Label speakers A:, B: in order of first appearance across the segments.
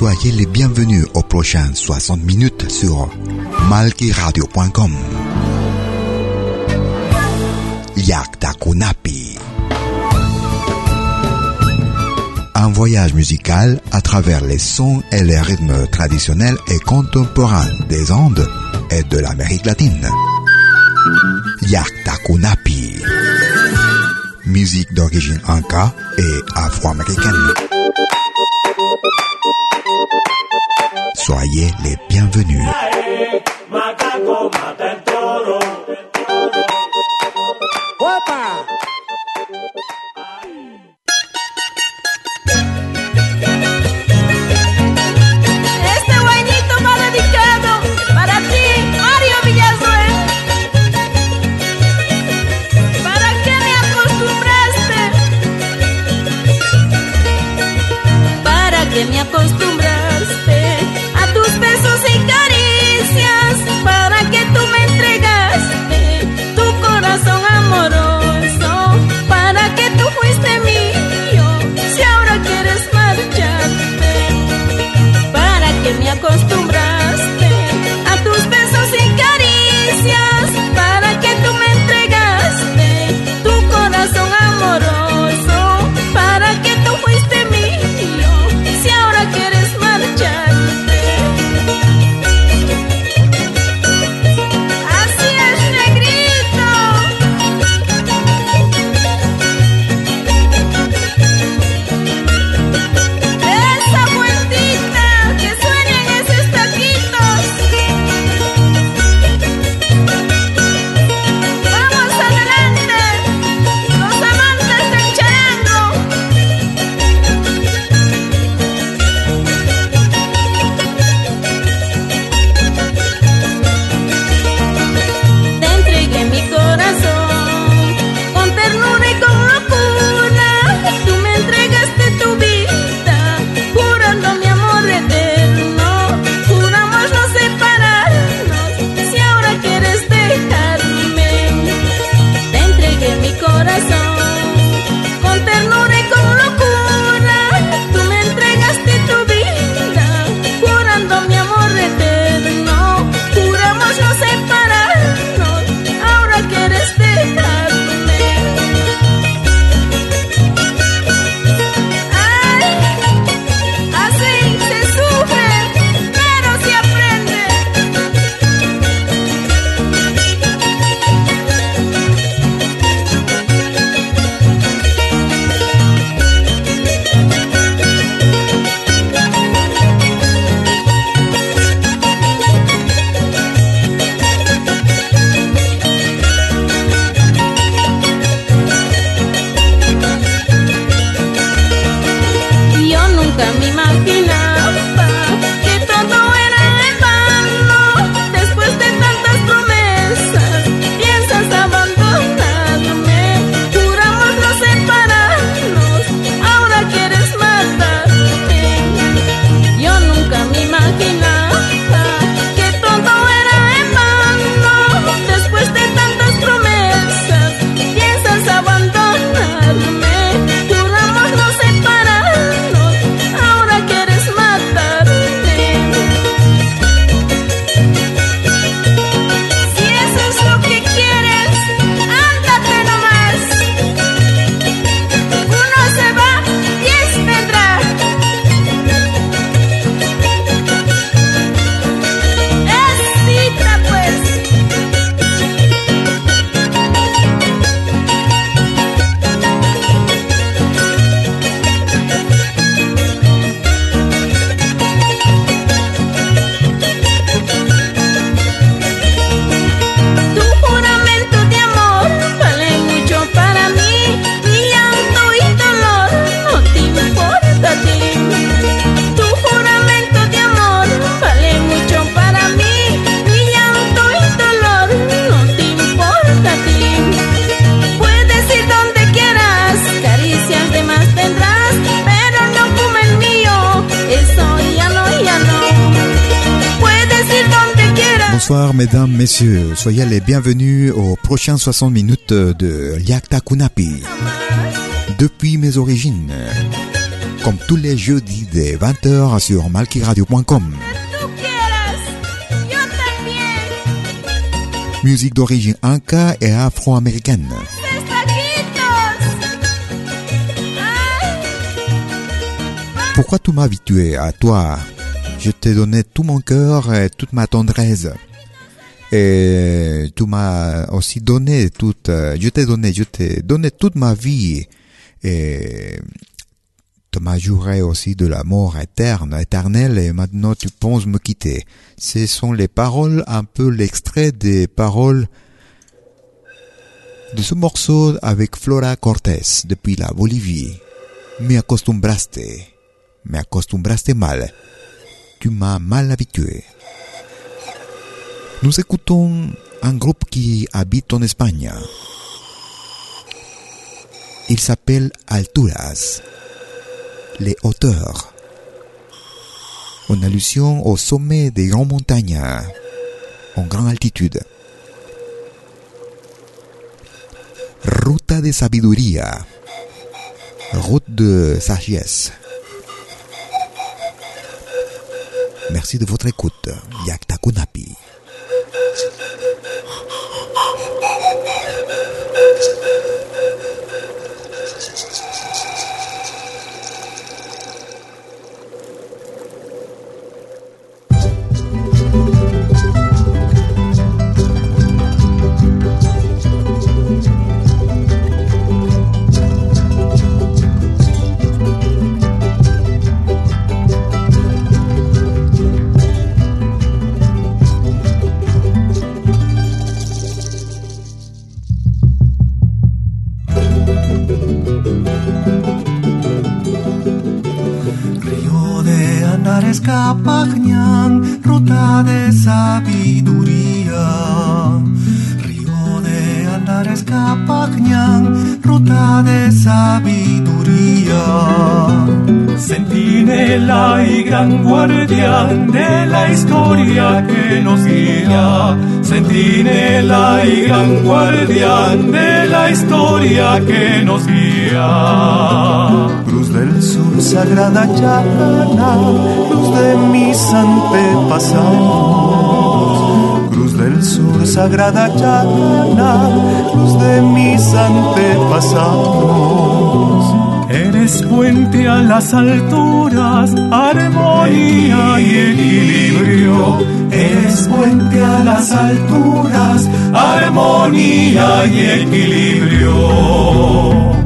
A: Soyez les bienvenus aux prochaines 60 minutes sur malkiradio.com. Yaktakunapi. Un voyage musical à travers les sons et les rythmes traditionnels et contemporains des Andes et de l'Amérique latine. Yaktakunapi. Musique d'origine inca et afro-américaine. Soyez les bienvenus. Mesdames, messieurs, soyez les bienvenus aux prochains 60 minutes de Liakta Kunapi. Depuis mes origines, comme tous les jeudis dès 20h sur malkiradio.com. Musique d'origine inca et afro-américaine. Pourquoi tu m'as habitué à toi? Je t'ai donné tout mon cœur et toute ma tendresse. Et tu m'as aussi donné toute, je t'ai donné, je t'ai donné toute ma vie. Et tu m'as juré aussi de l'amour éterne, éternel, et maintenant tu penses me quitter. Ce sont les paroles, un peu l'extrait des paroles de ce morceau avec Flora Cortés depuis la Bolivie. Me acostumbraste, me acostumbraste mal. Tu m'as mal habitué. Nous écoutons un groupe qui habite en Espagne. Il s'appelle Alturas, les hauteurs. En allusion au sommet des grandes montagnes, en grande altitude. Ruta de sabiduría, route de sagesse. Merci de votre écoute. Yakta
B: Ruta de sabiduría. Río de Andares Capagñán, ruta de sabiduría. Centinela y gran guardián de la historia que nos guía. Centinela y gran guardián de la historia que nos guía. Sagrada Llana, Cruz de mis antepasados. Cruz del Sur, Sagrada Llana, Cruz de mis antepasados. Eres puente a las alturas, armonía y equilibrio. Eres puente a las alturas, armonía y equilibrio.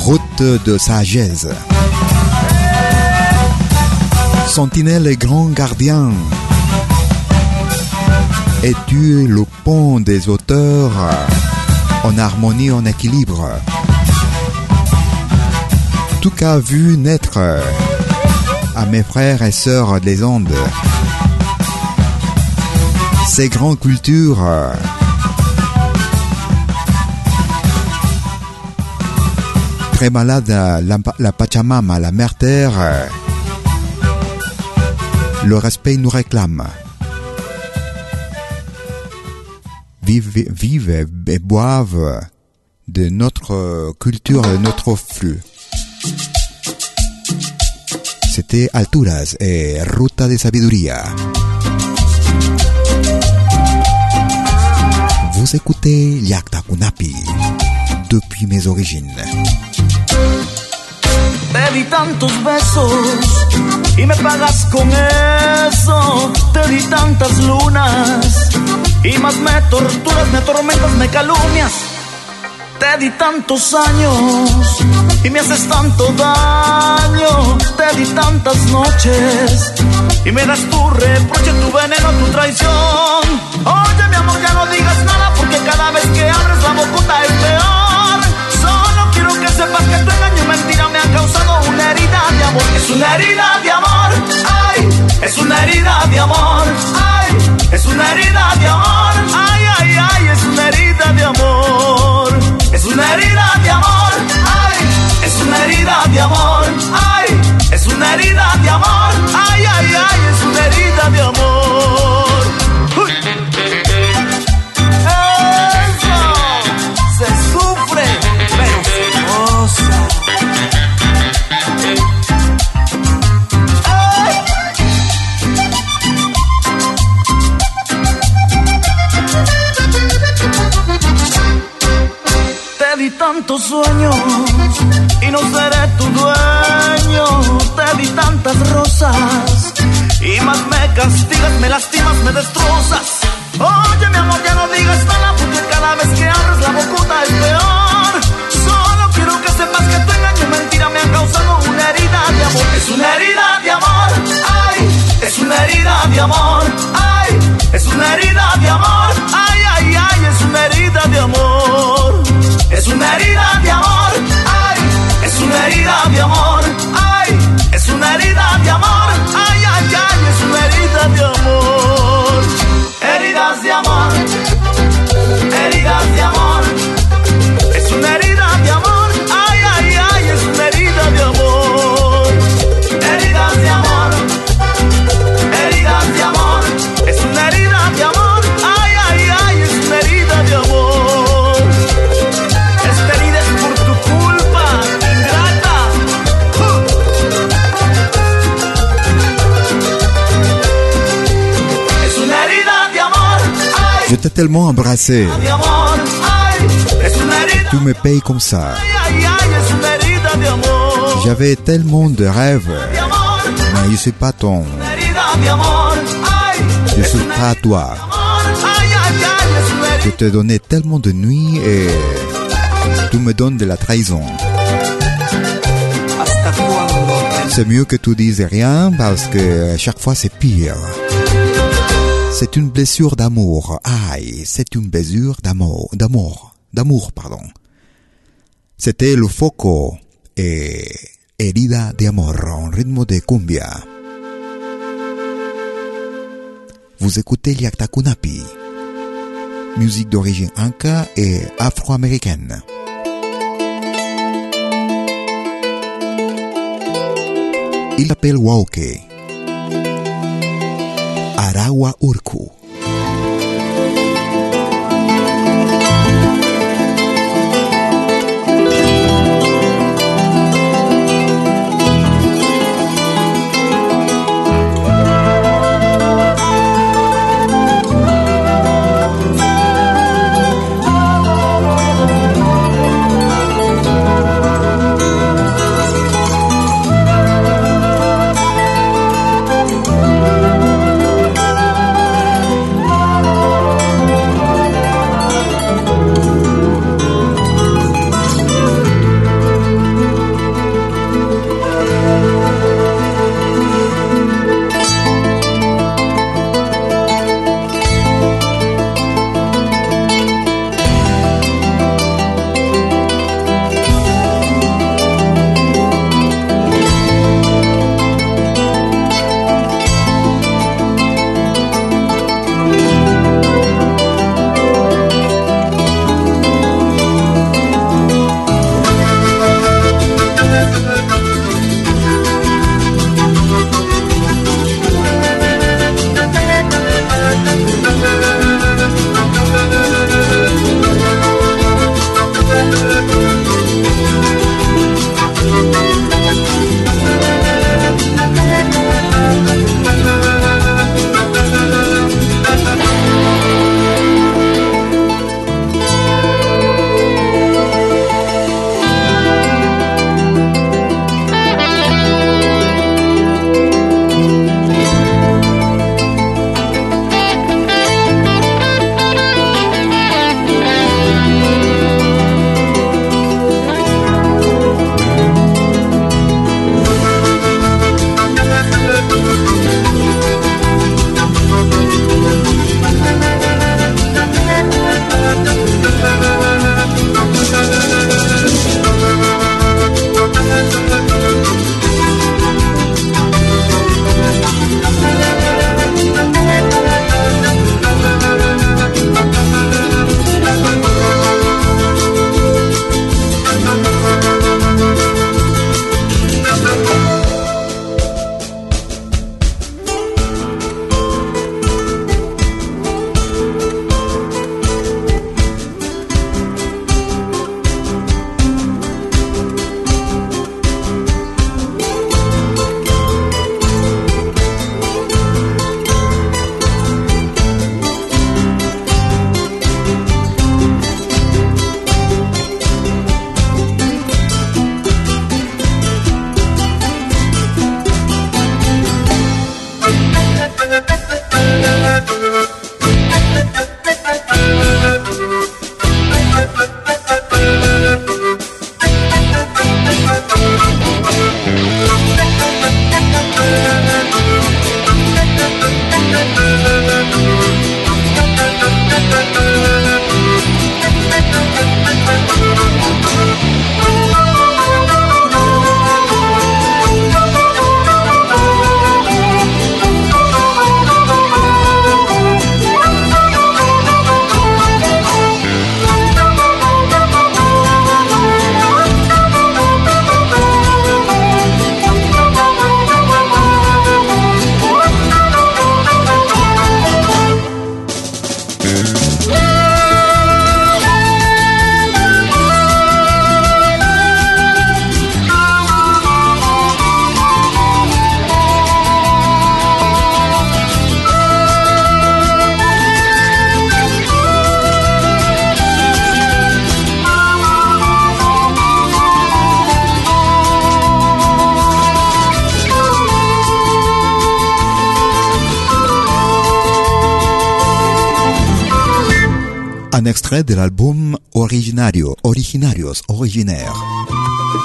A: Route de sagesse. Sentinelle et grand gardien. Es-tu le pont des auteurs? En harmonie, en équilibre Tout qu'a vu naître à mes frères et sœurs des Andes. Ces grandes cultures très malade, la, la Pachamama, la mère terre. Le respect nous réclame. Vivent, vivent et boivent de notre culture, de notre flux. C'était Alturas et Ruta de Sabiduría. Vous écoutez Yakta Kunapi depuis mes origines.
C: Te di tantos besos y me pagas con eso. Te di tantas lunas y más me torturas, me atormentas, me calumnias. Te di tantos años y me haces tanto daño. Te di tantas noches y me das tu reproche, tu veneno, tu traición. Oye, mi amor, ya no digas nada porque cada vez que abres la boca es peor. Sepas que tu engaño y mentira me han causado una herida de amor. Es una herida de amor, ay, es una herida de amor, ay, es una herida de amor, ay, ay, ay, es una herida de amor. Es una herida de amor, ay, es una herida de amor, ay, es una herida de amor, ay, ay, ay, sueños y no seré tu dueño. Te di tantas rosas y más me castigas, me lastimas, me destrozas. Oye, mi amor, ya no digas nada porque cada vez que abres la bocuta es peor. Solo quiero que sepas que tu engaño mentira me han causado una herida de amor. Es una herida de amor, ay, es una herida de amor, ay, es una herida de amor, ay, ay, ay, es una herida de amor. Es una herida de amor, ay, es una herida de amor, ay, es una herida de amor, ay, ay, ay, es una herida de amor. Heridas de amor, heridas de amor,
A: tellement embrassé. Tout me paye comme ça. J'avais tellement de rêves. Mais je ne suis pas ton. Je suis pas toi. Je te donnais tellement de nuits et tu me donnes de la trahison. C'est mieux que tu dises rien parce que chaque fois c'est pire. C'est une blessure d'amour. Aïe, c'est une blessure d'amour, d'amour, d'amour, pardon. C'était le foco et herida de amor en rythme de cumbia. Vous écoutez Liakta Kunapi, musique d'origine inca et afro-américaine. Il appelle Wauke. Arawa Urku.
D: Extrait de l'album Originario, Originarios, Originaires,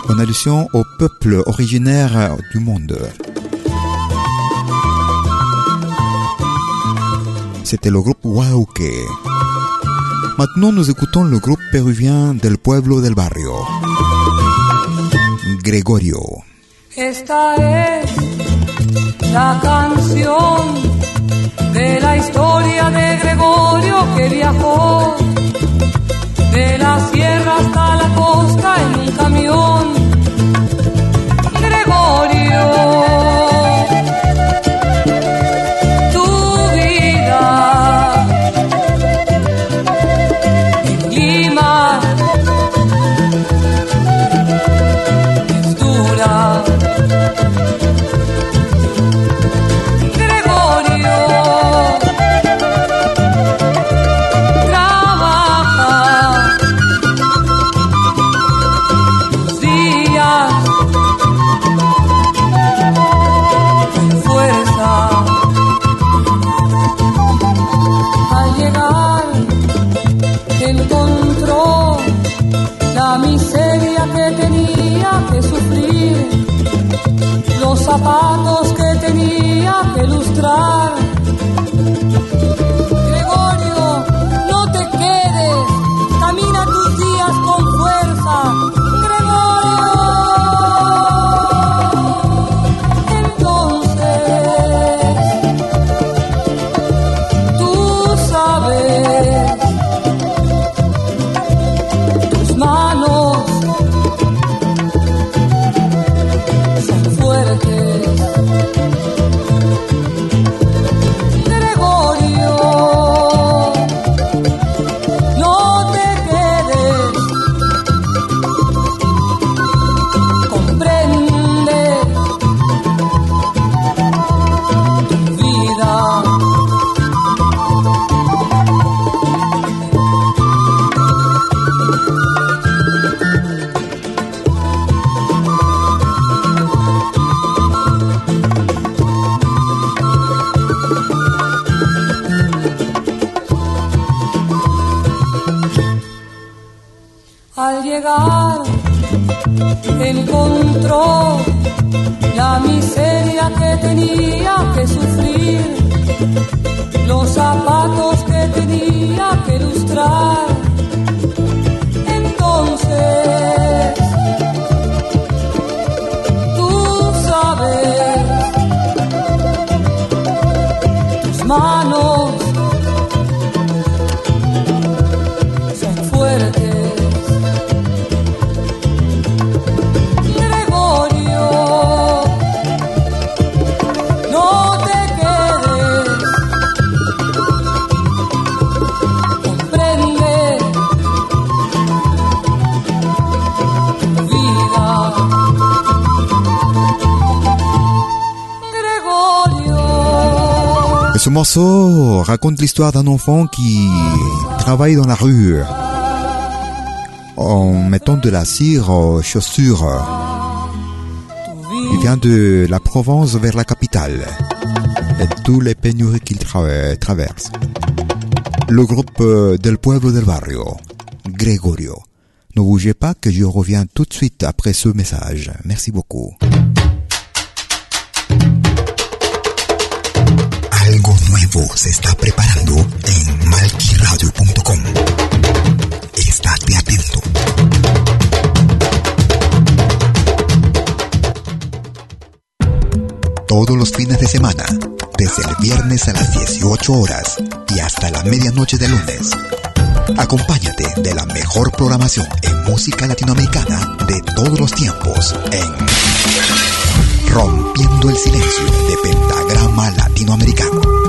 D: en allusion au peuple originaire du monde. C'était le groupe Wauke. Maintenant, nous écoutons le groupe péruvien del pueblo del barrio, Gregorio.
E: Esta es la canción de la historia de Gregorio que viajó de la sierra hasta la costa en un camión. Gregorio. Zapatos que tenía que ilustrar. Que tenía que sufrir,
D: morceau raconte l'histoire d'un enfant qui travaille dans la rue en mettant de la cire aux chaussures. Il vient de la Provence vers la capitale et tous les pénuries qu'il tra- traverse. Le groupe euh, del pueblo del barrio, Gregorio. Ne bougez pas que je reviens tout de suite après ce message. Merci beaucoup.
A: Nuevo se está preparando en malquiradio.com. Estate atento. Todos los fines de semana, desde el viernes a las 18 horas y hasta la medianoche de lunes. Acompáñate de la mejor programación en música latinoamericana de todos los tiempos en Rompiendo el Silencio de Pentagrama Latinoamericano.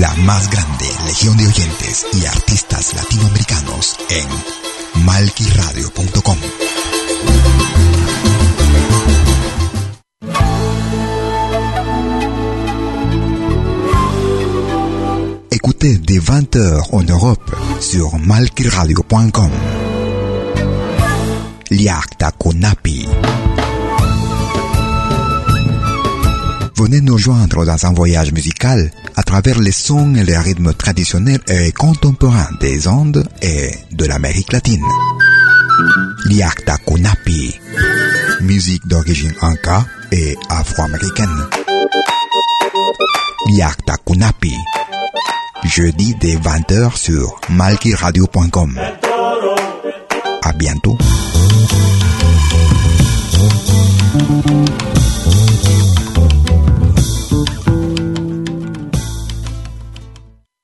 E: La más grande legión de oyentes y artistas latinoamericanos en malquiradio.com. Écoutez dès 20h en Europe sur malquiradio.com. Liakta Konapi. Venez nous joindre dans un voyage musical à travers les sons et les rythmes traditionnels et contemporains des Andes et de l'Amérique latine. Liakta Kunapi. Musique d'origine inca et afro-américaine. Liakta Kunapi. Jeudi dès 20h sur malkiradio.com. À bientôt.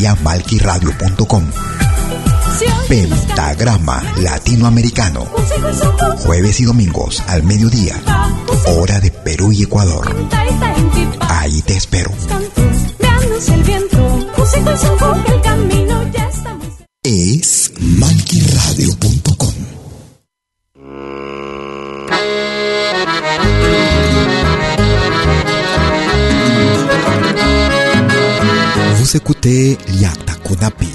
E: Vía malquiradio.com Pentagrama Latinoamericano. Jueves y domingos al mediodía. Hora de Perú y Ecuador. Ahí te espero. Es malquiradio.com. Vous écoutez Liata Kunapi.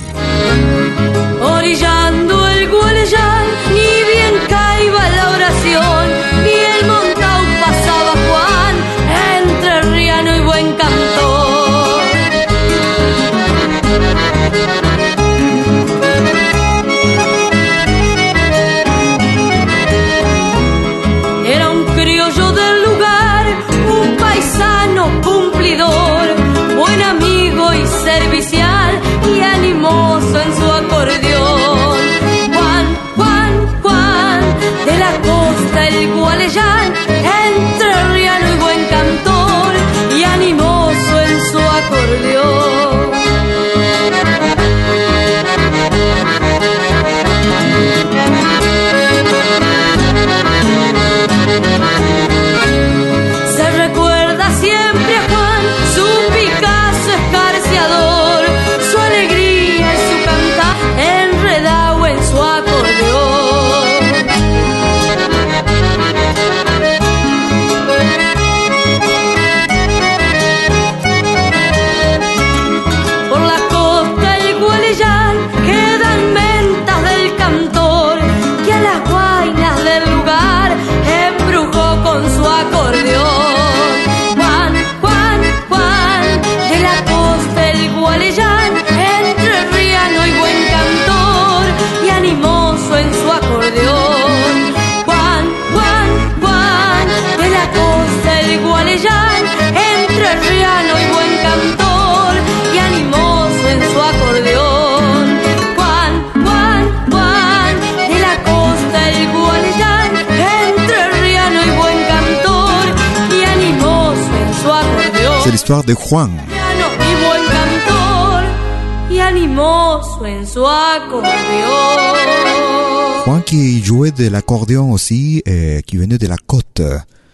A: L'histoire de Juan. Juan qui jouait de l'accordéon aussi, euh, qui venait de la côte.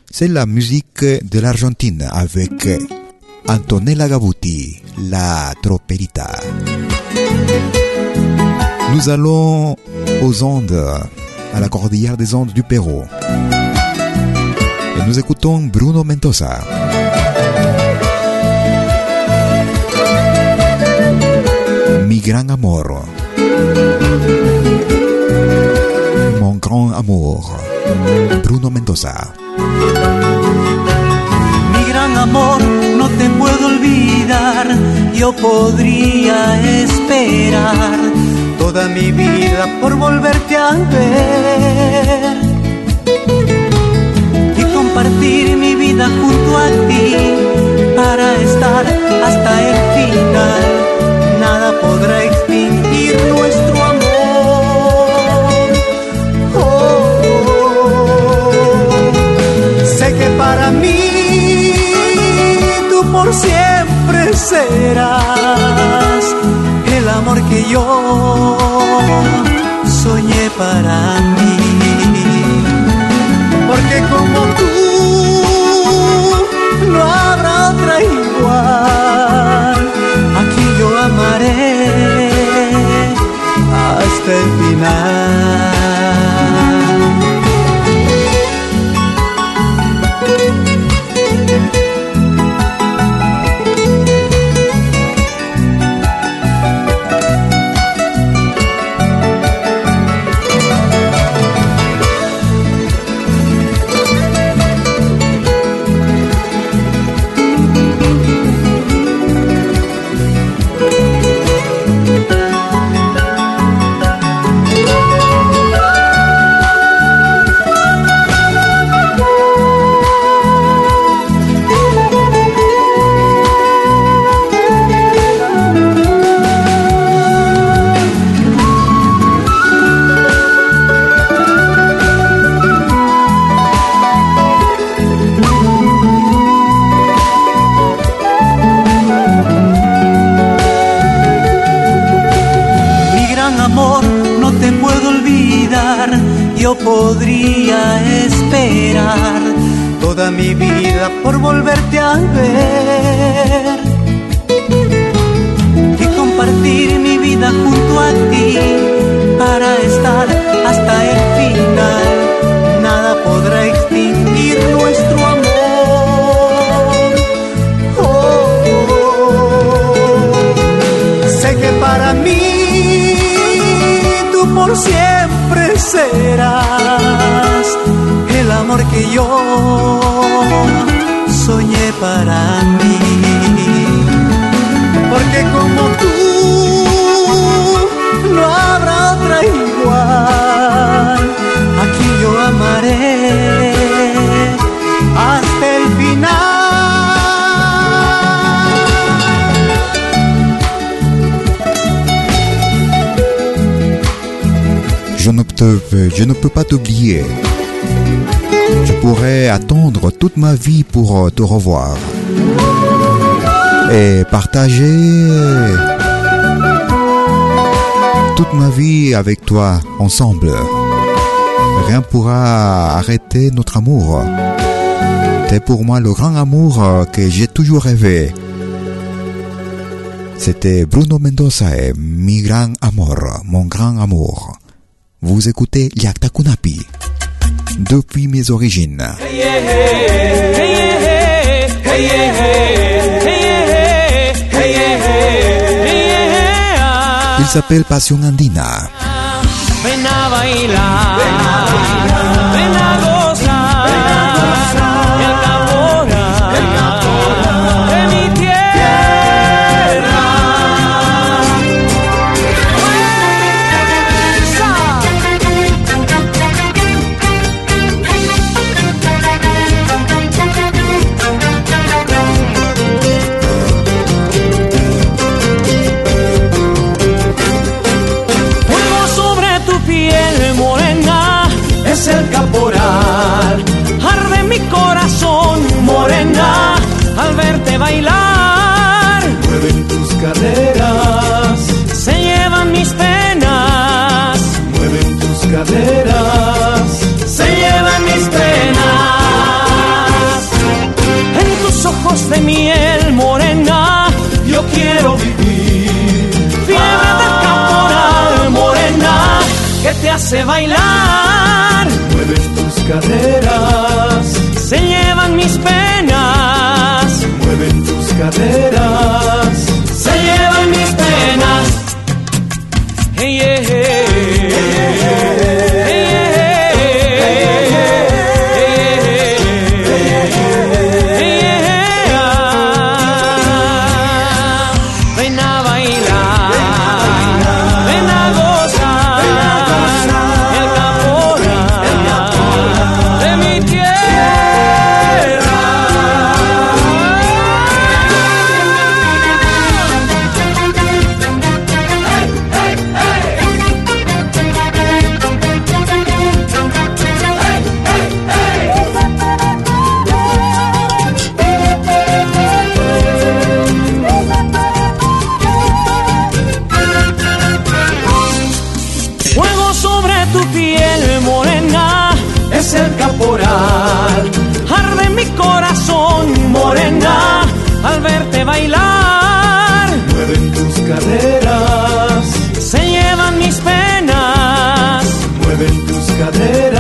A: C'est la musique de l'Argentine avec Antonella Gabuti, la troperita. Nous allons aux Andes, à la cordillère des Andes du Pérou. Et nous écoutons Bruno Mendoza. Mi gran amor. Mon grand amour. Bruno Mendoza.
F: Mi gran amor, no te puedo olvidar. Yo podría esperar toda mi vida por volverte a ver y compartir mi vida junto a ti para estar hasta el final. Nada podrá extinguir nuestro amor. Oh. Sé que para mí tú por siempre serás el amor que yo soñé para mí. Porque como tú no habrá otra igual. Hasta el final.
A: Toute ma vie pour euh, te revoir. Et partager toute ma vie avec toi ensemble. Rien pourra arrêter notre amour. T'es pour moi le grand amour euh, que j'ai toujours rêvé. C'était Bruno Mendoza et Mi Gran Amor, mon grand amour. Vous écoutez Yakta Kunapi. Depuis mes origines. Il s'appelle Passion Andina.
B: cadeiras.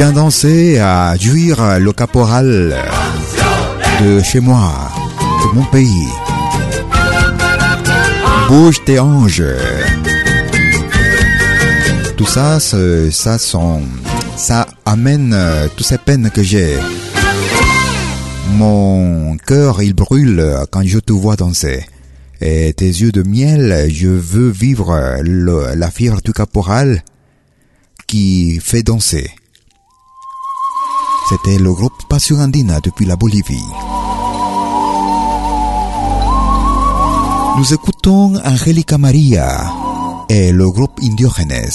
A: Viens danser à jouir le caporal de chez moi, de mon pays. Bouge tes anges. tout ça, ça, ça amène euh, toutes ces peines que j'ai. Mon cœur, il brûle quand je te vois danser. Et tes yeux de miel, je veux vivre la fièvre du caporal qui fait danser. C'était le groupe Passion Andina depuis la Bolivie. Nous écoutons Angélica Maria et le groupe Indiogenes.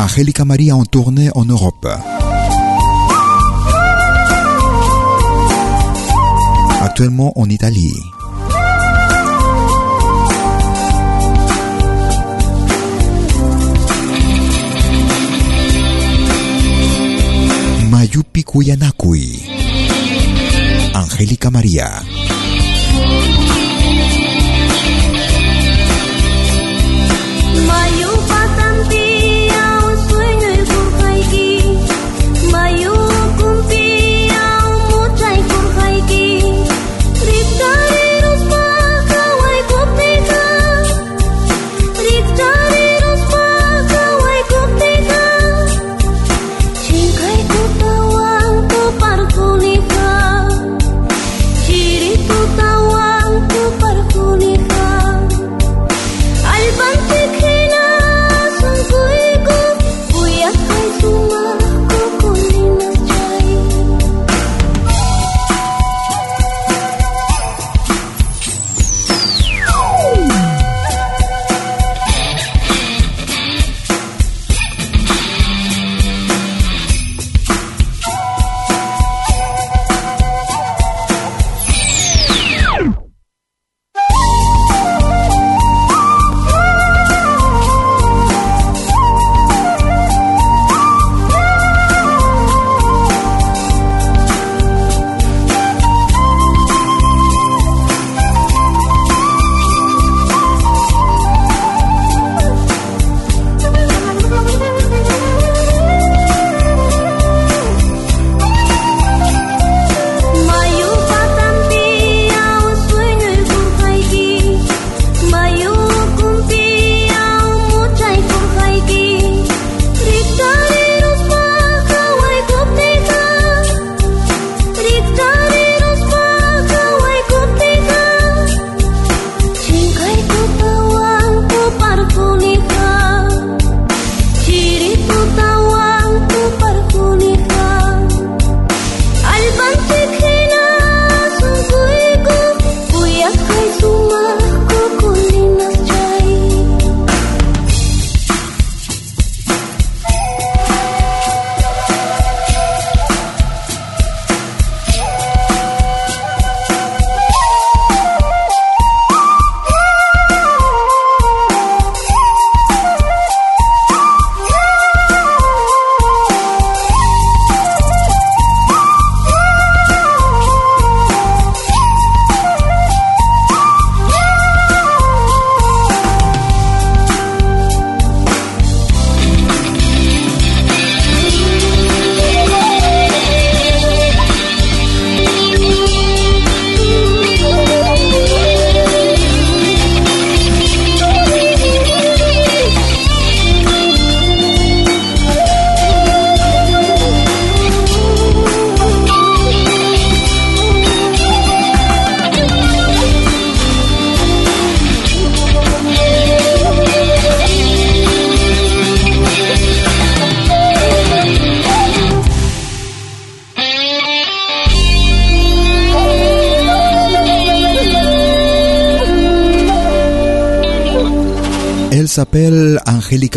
A: Angélica Maria en tournée en Europe. Actuellement en Italie. Mayupi Kuyanakui. Angélica María.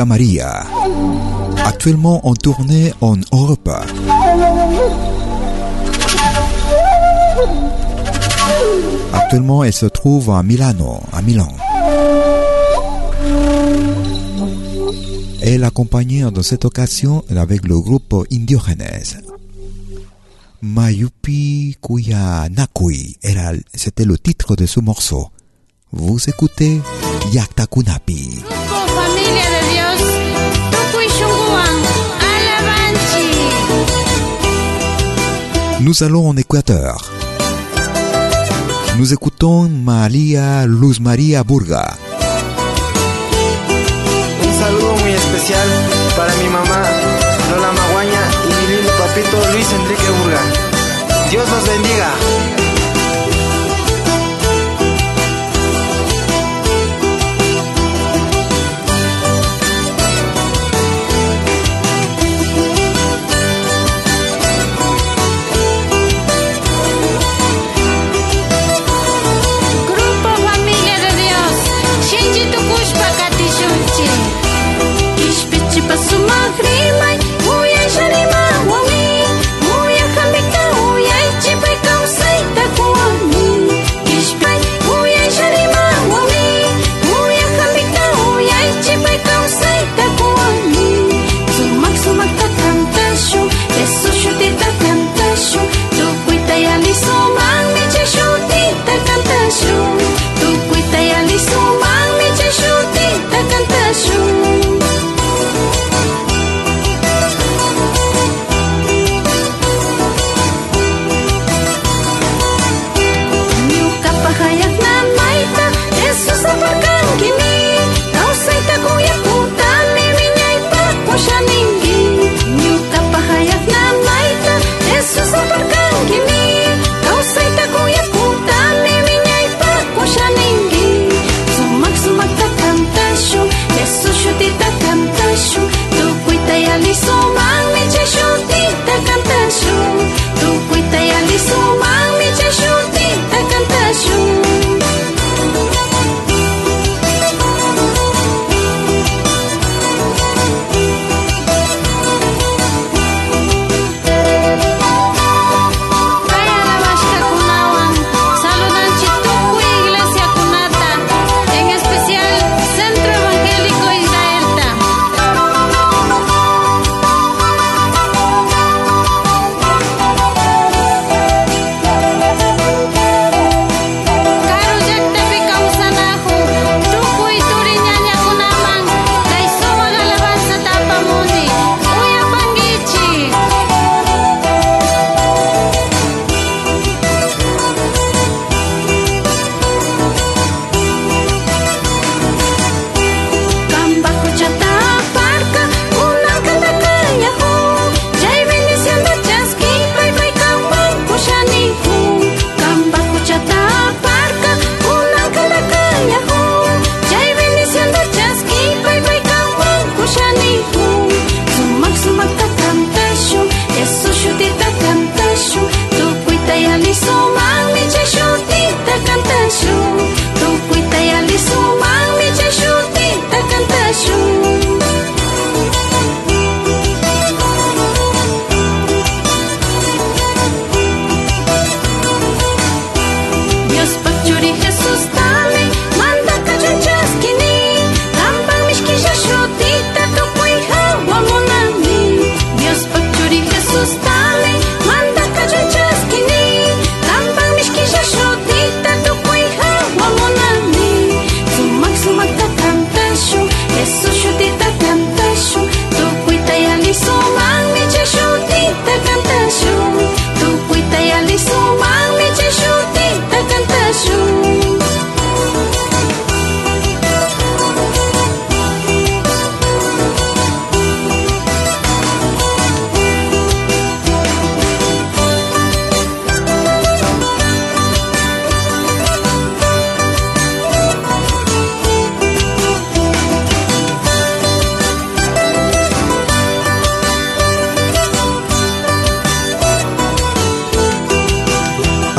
A: Maria, actuellement en tournée en Europe. Actuellement, elle se trouve à Milano, à Milan. Elle accompagnée dans cette occasion avec le groupe Indiogenes. Mayupi Kuya Nakui, c'était le titre de ce morceau. Vous écoutez
G: Yaktakunapi.
A: Nous allons en Équateur. Nous écoutons María Luz María Burga.
H: Un saludo muy especial para mi mamá Lola Maguaña y mi lindo papito Luis Enrique Burga. Dios los bendiga.
G: Sancho, tu cuita y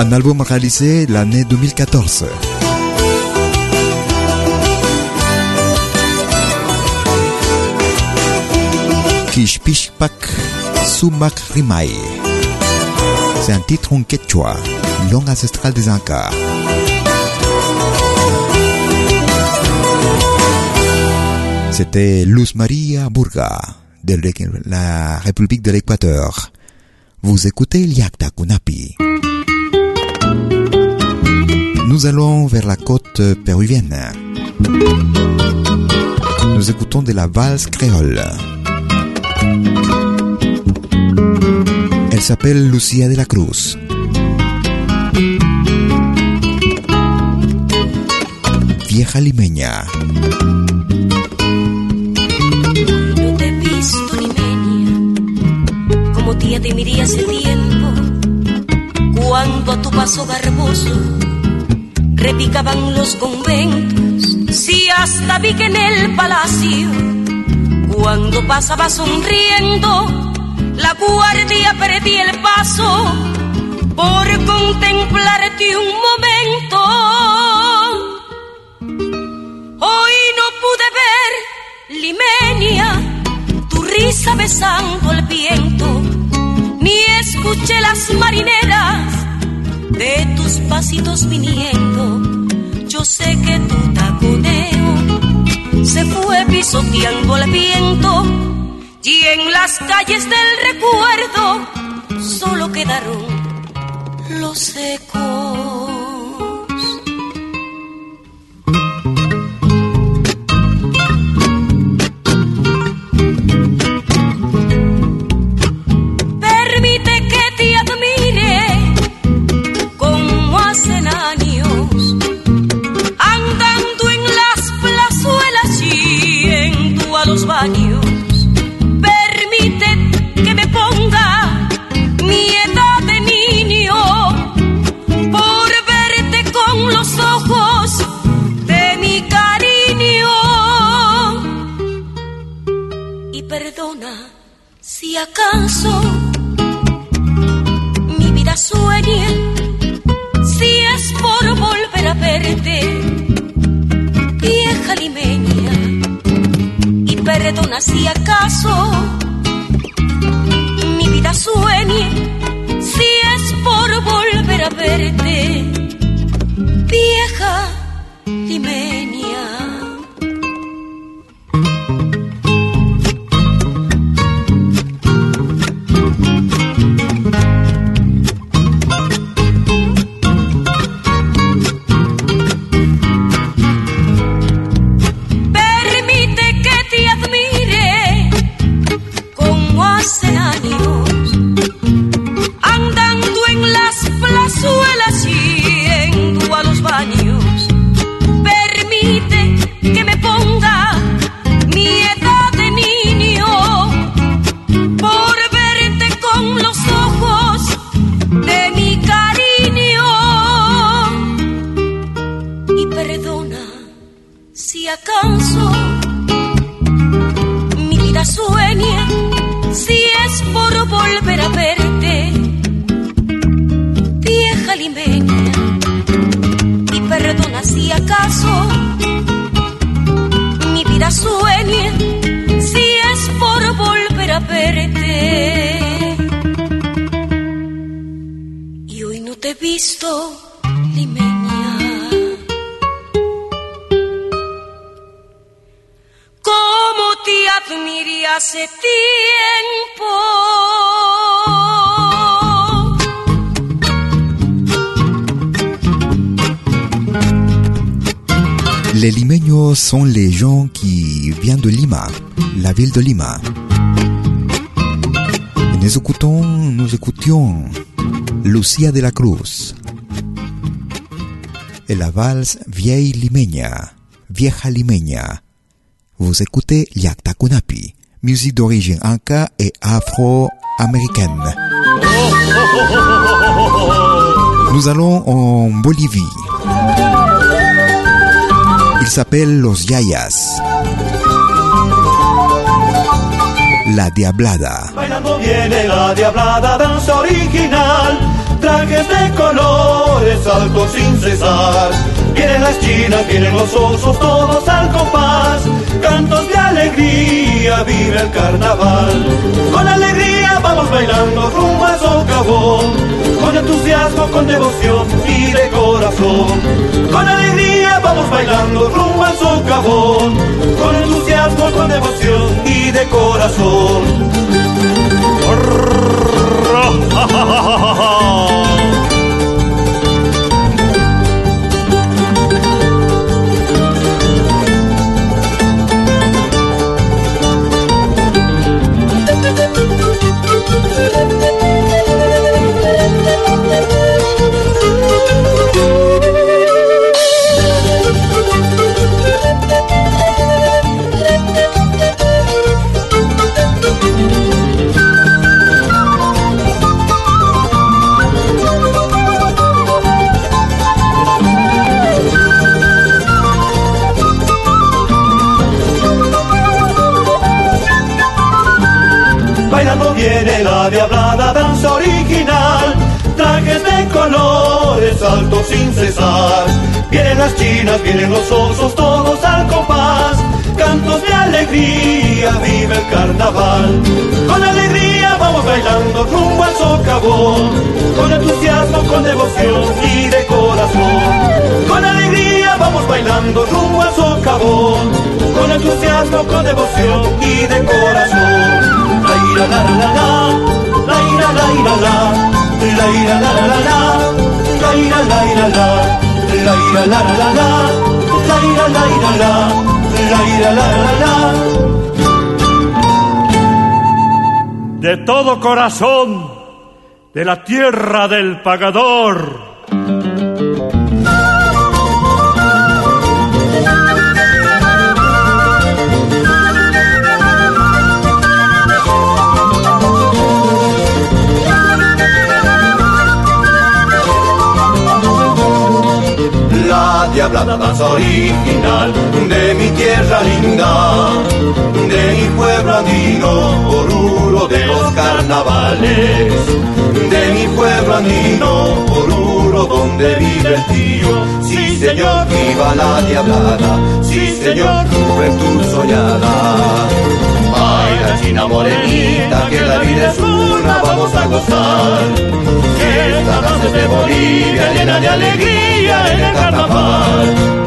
A: un album réalisé l'année 2014. Kishpishpak Sumak Rimai. C'est un titre en quechua, langue ancestrale des Incas. C'était Luz Maria Burga de la République de l'Équateur. Vous écoutez Liakta Kunapi. Nous allons vers la côte péruvienne. Nous écoutons de la valse créole. Elle s'appelle Lucia de la Cruz. Vieja limeña.
G: No te he visto limeña, como tía te miré hace tiempo, cuando a tu paso garboso repicaban los conventos. Si hasta vi que en el palacio, cuando pasaba sonriendo, la guardia perdí el paso por contemplarte un momento. Hoy no pude ver, Limenia, tu risa besando el viento, ni escuché las marineras de tus pasitos viniendo. Yo sé que tu taconeo se fue pisoteando el viento y en las calles del recuerdo solo quedaron los ecos. Acaso mi vida sueña, si es por volver a verte, vieja limeña, y perdona si acaso mi vida sueña, si es por volver a verte, vieja limeña.
A: Sont les gens qui viennent de Lima, la ville de Lima. Nous écoutons, nous écoutions Lucia de la Cruz et la valse Vieille Limeña, Vieja Limeña. Vous écoutez Yakta Kunapi, musique d'origine inca et afro-américaine. Nous allons en Bolivie. Il s'appelle Los Yayas. La Diablada.
B: Bailando viene la diablada danza original, trajes de colores, saltos sin cesar. Vienen las chinas, vienen los osos, todos al compás. Cantos de alegría, vive el carnaval. Con alegría vamos bailando rumbo al socavón. Con entusiasmo, con devoción y de corazón. Con alegría vamos bailando rumbo al socavón. Con entusiasmo, con devoción y de corazón. altos sin cesar. Vienen las chinas, vienen los osos, todos al compás. Cantos de alegría, vive el carnaval. Con alegría vamos bailando rumbo al socavón. Con entusiasmo, con devoción y de corazón. Con alegría vamos bailando rumbo al socavón. Con entusiasmo, con devoción y de corazón. La ira la la la la, la ira la ira la, la ira la la la la,
I: De todo corazón, de la tierra del pagador.
B: La diablada danza original de mi tierra linda, de mi pueblo andino, Oruro de los carnavales, de mi pueblo andino, Oruro donde vive el tío. Sí señor, viva la diablada, sí señor, juventud soñada. Baila china morenita, que la vida es una, vamos a gozar. Que esta danza es de Bolivia, llena de alegría en el carnaval.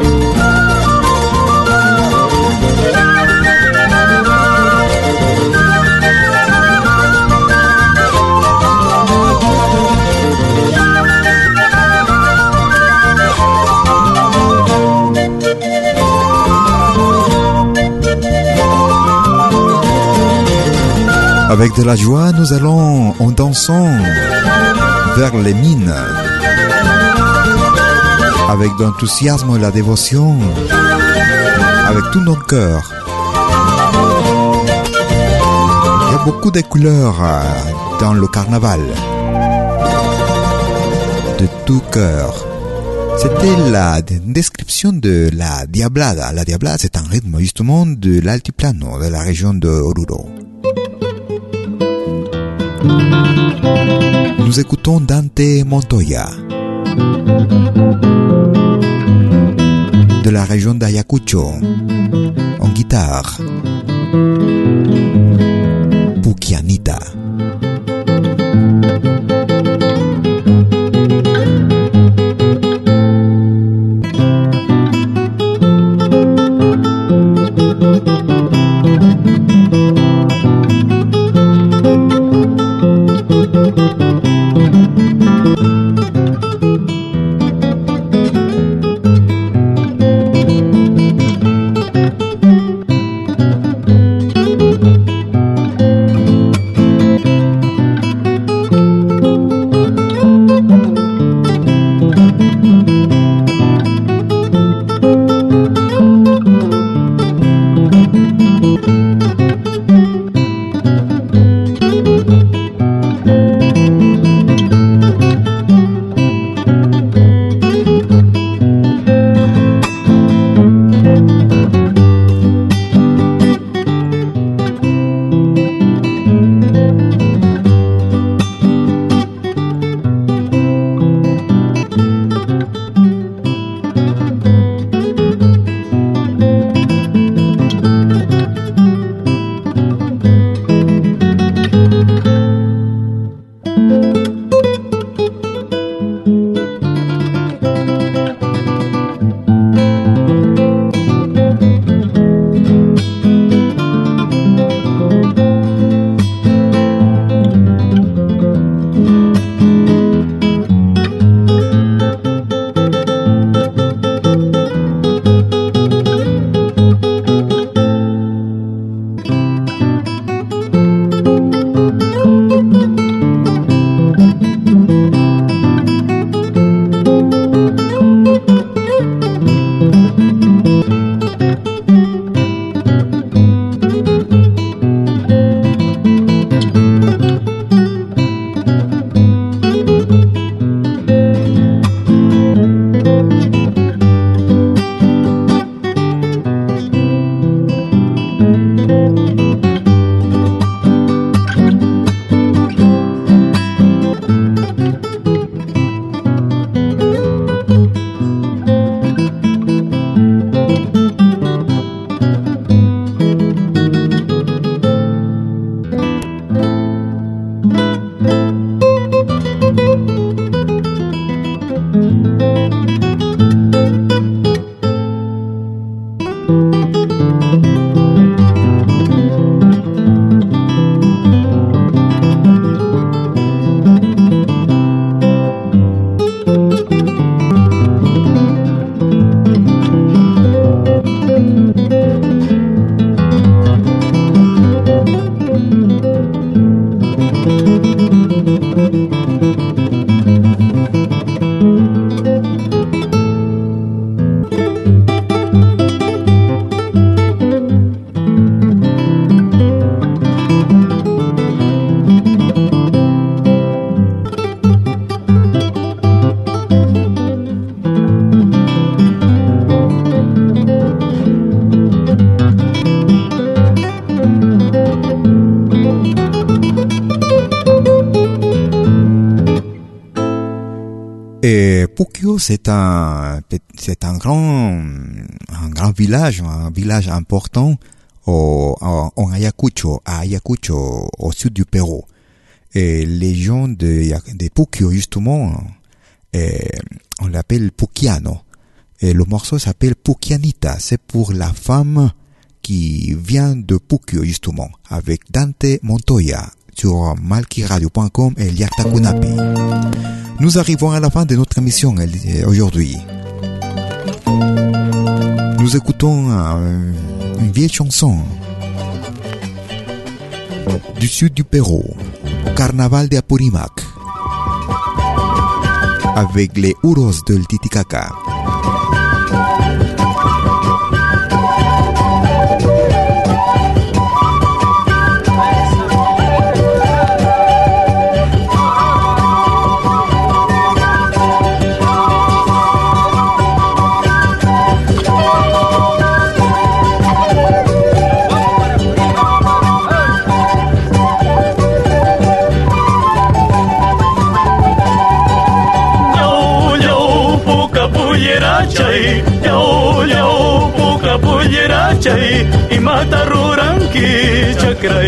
A: Avec de la joie, nous allons en dansant vers les mines. Avec l'enthousiasme et la dévotion. Avec tout notre cœur. Il y a beaucoup de couleurs euh, dans le carnaval. De tout cœur. C'était la description de la diablada. La diablada, c'est un rythme justement de l'altiplano, de la région de Oruro. Nous écoutons Dante Montoya de la région d'Ayacucho en guitare. Pukianita. C'est un, c'est un grand, un grand village, un village important au, en, Ayacucho, à Ayacucho, au sud du Pérou. Et les gens de, de Pukio, justement, eh, on l'appelle Pukiano. Et le morceau s'appelle Pukianita. C'est pour la femme qui vient de Pukio, justement, avec Dante Montoya sur malkiradio.com et Liakta. Nous arrivons à la fin de notre émission euh, aujourd'hui. Nous écoutons euh, une vieille chanson du sud du Pérou, Carnaval de Apurimac, avec les Uros del Titicaca.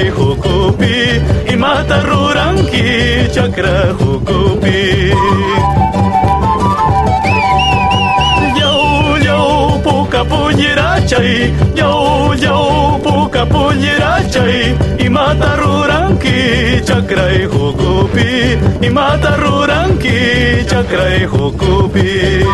J: Y hukupi, y mata ruranki, chakra hukupi. Yau, yau, puka pullera chay, yau, yau, puka pullera chay, y mata ruranki, chakra hukupi, y mata ruranki, chakra hukupi.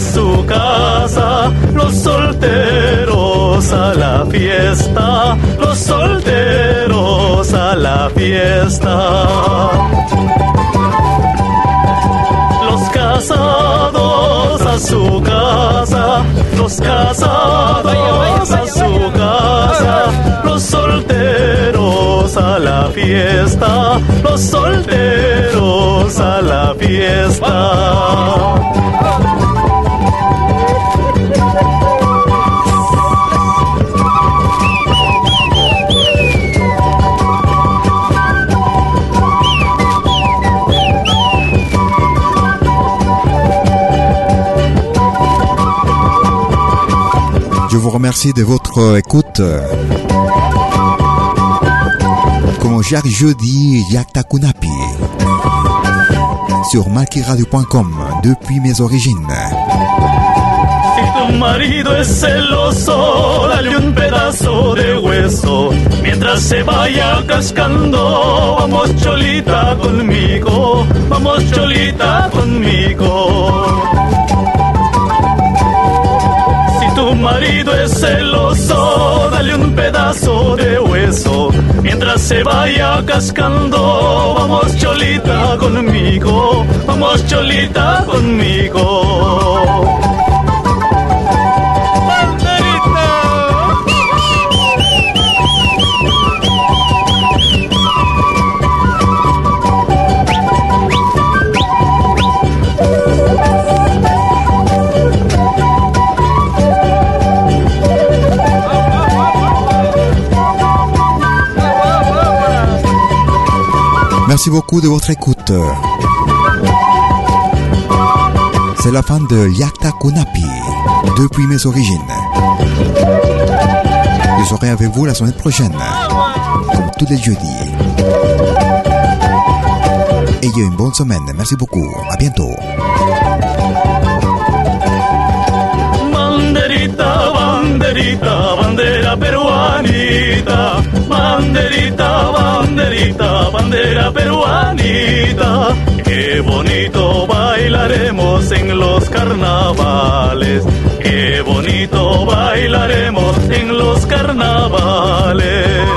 J: Su casa, los solteros a la fiesta, los solteros a la fiesta. Los casados a su casa, los casados a su casa, los solteros a la fiesta, los solteros a la fiesta.
A: Je vous remercie de votre écoute. Comme chaque jeudi, Yakta Kunapi. Sur makiradio.com depuis mes origines.
J: Tu marido es celoso, dale un pedazo de hueso. Mientras se vaya cascando, vamos cholita conmigo, vamos cholita conmigo. Si tu marido es celoso, dale un pedazo de hueso. Mientras se vaya cascando, vamos cholita conmigo, vamos cholita conmigo.
A: Merci beaucoup de votre écoute. C'est la fin de Yakta Kunapi, depuis mes origines. Je serai avec vous la semaine prochaine, comme tous les jeudis. Ayez une bonne semaine. Merci beaucoup. À bientôt.
J: Bandera peruanita. Banderita, banderita, bandera peruanita. Qué bonito bailaremos en los carnavales. Qué bonito bailaremos en los carnavales.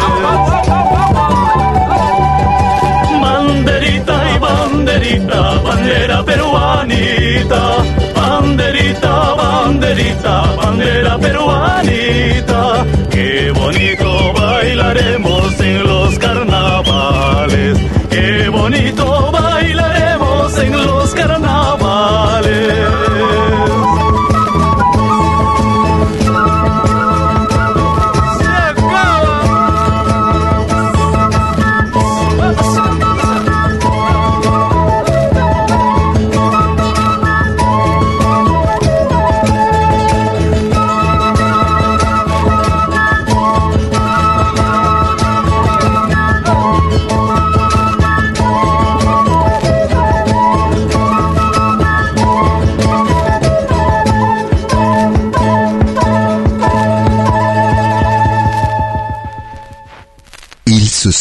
J: Banderita, banderita, bandera peruanita. Qué bonito bailaremos en los carnavales. Qué bonito bailaremos en los carnavales.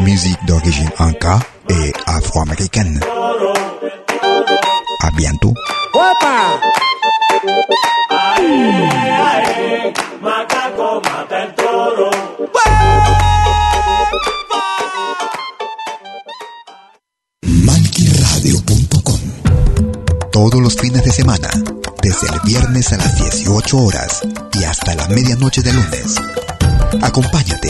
A: Musique d'origine inca et afro-américaine. À bientôt. Todos los fines de semana, desde el viernes a las 18 horas y hasta la medianoche de lunes. Acompáñate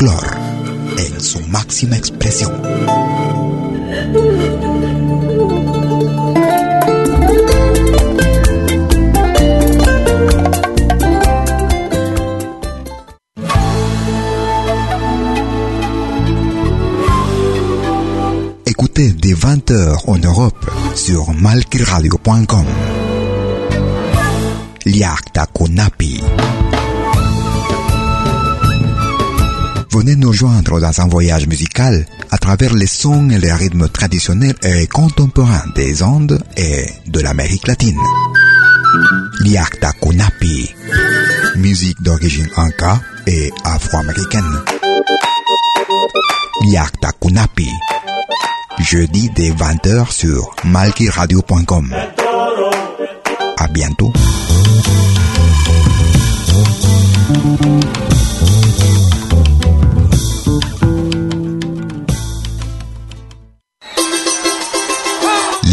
A: El folclore en su máxima. Écoutez dès 20h en Europe sur malquiradio.com. Liakta Kunapi. Venez nous joindre dans un voyage musical à travers les sons et les rythmes traditionnels et contemporains des Andes et de l'Amérique latine. Liakta Kunapi. Musique d'origine inca et afro-américaine. Liakta Kunapi. Jeudi dès 20h sur malkiradio.com. À bientôt.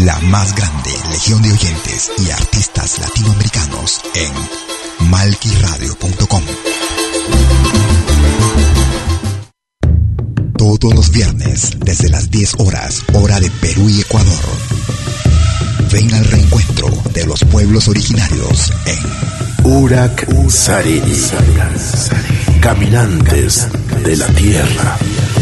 A: La más grande legión de oyentes y artistas latinoamericanos en malquiradio.com. Todos los viernes, desde las 10 horas, hora de Perú y Ecuador. Ven al reencuentro de los pueblos originarios en
K: Urak Sariri. Caminantes de la Tierra.